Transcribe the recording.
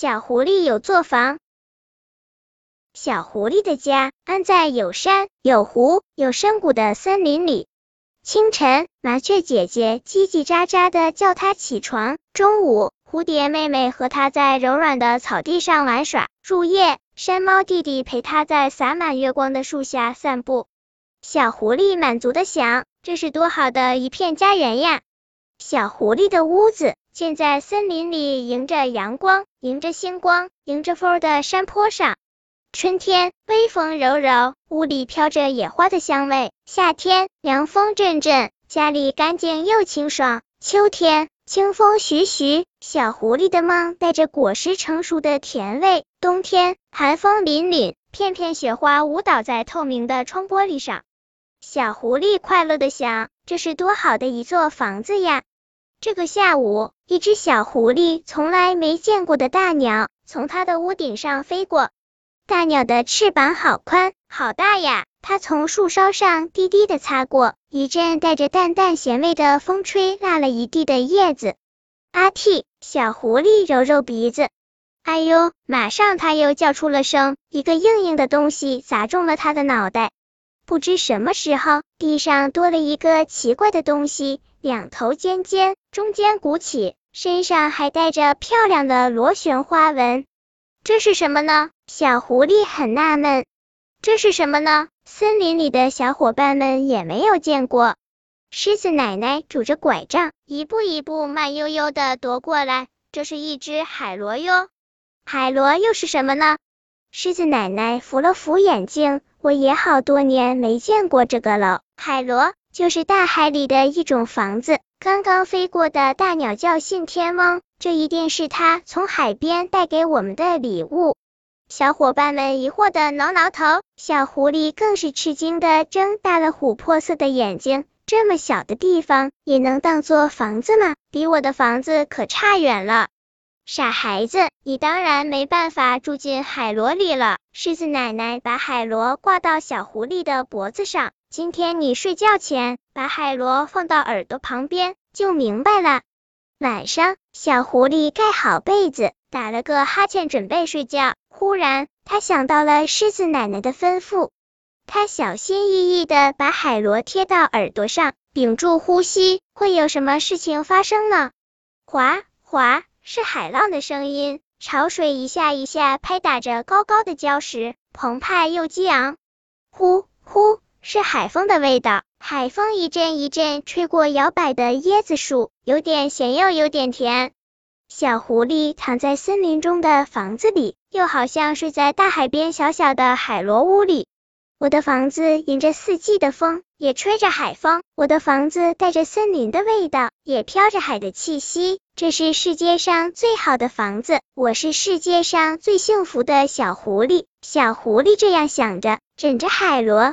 小狐狸有座房。小狐狸的家安在有山有湖有深谷的森林里。清晨，麻雀姐姐叽叽喳喳的叫它起床；中午，蝴蝶妹妹和它在柔软的草地上玩耍；入夜，山猫弟弟陪它在洒满月光的树下散步。小狐狸满足的想：这是多好的一片家园呀！小狐狸的屋子建在森林里，迎着阳光，迎着星光，迎着风的山坡上。春天，微风柔柔，屋里飘着野花的香味；夏天，凉风阵阵，家里干净又清爽；秋天，清风徐徐，小狐狸的梦带着果实成熟的甜味；冬天，寒风凛凛，片片雪花舞蹈在透明的窗玻璃上。小狐狸快乐的想：这是多好的一座房子呀！这个下午，一只小狐狸从来没见过的大鸟从它的屋顶上飞过。大鸟的翅膀好宽，好大呀！它从树梢上低低的擦过，一阵带着淡淡咸味的风吹落了一地的叶子。阿嚏！小狐狸揉揉鼻子，哎呦！马上它又叫出了声，一个硬硬的东西砸中了它的脑袋。不知什么时候，地上多了一个奇怪的东西，两头尖尖，中间鼓起，身上还带着漂亮的螺旋花纹。这是什么呢？小狐狸很纳闷。这是什么呢？森林里的小伙伴们也没有见过。狮子奶奶拄着拐杖，一步一步慢悠悠的踱过来。这是一只海螺哟。海螺又是什么呢？狮子奶奶扶了扶眼镜，我也好多年没见过这个了。海螺就是大海里的一种房子。刚刚飞过的大鸟叫信天翁，这一定是他从海边带给我们的礼物。小伙伴们疑惑的挠挠头，小狐狸更是吃惊的睁大了琥珀色的眼睛。这么小的地方也能当做房子吗？比我的房子可差远了。傻孩子，你当然没办法住进海螺里了。狮子奶奶把海螺挂到小狐狸的脖子上。今天你睡觉前把海螺放到耳朵旁边，就明白了。晚上，小狐狸盖好被子，打了个哈欠，准备睡觉。忽然，他想到了狮子奶奶的吩咐，他小心翼翼的把海螺贴到耳朵上，屏住呼吸。会有什么事情发生呢？哗哗，是海浪的声音，潮水一下一下拍打着高高的礁石，澎湃又激昂。呼呼。是海风的味道，海风一阵一阵吹过摇摆的椰子树，有点咸又有点甜。小狐狸躺在森林中的房子里，又好像睡在大海边小小的海螺屋里。我的房子迎着四季的风，也吹着海风。我的房子带着森林的味道，也飘着海的气息。这是世界上最好的房子，我是世界上最幸福的小狐狸。小狐狸这样想着，枕着海螺，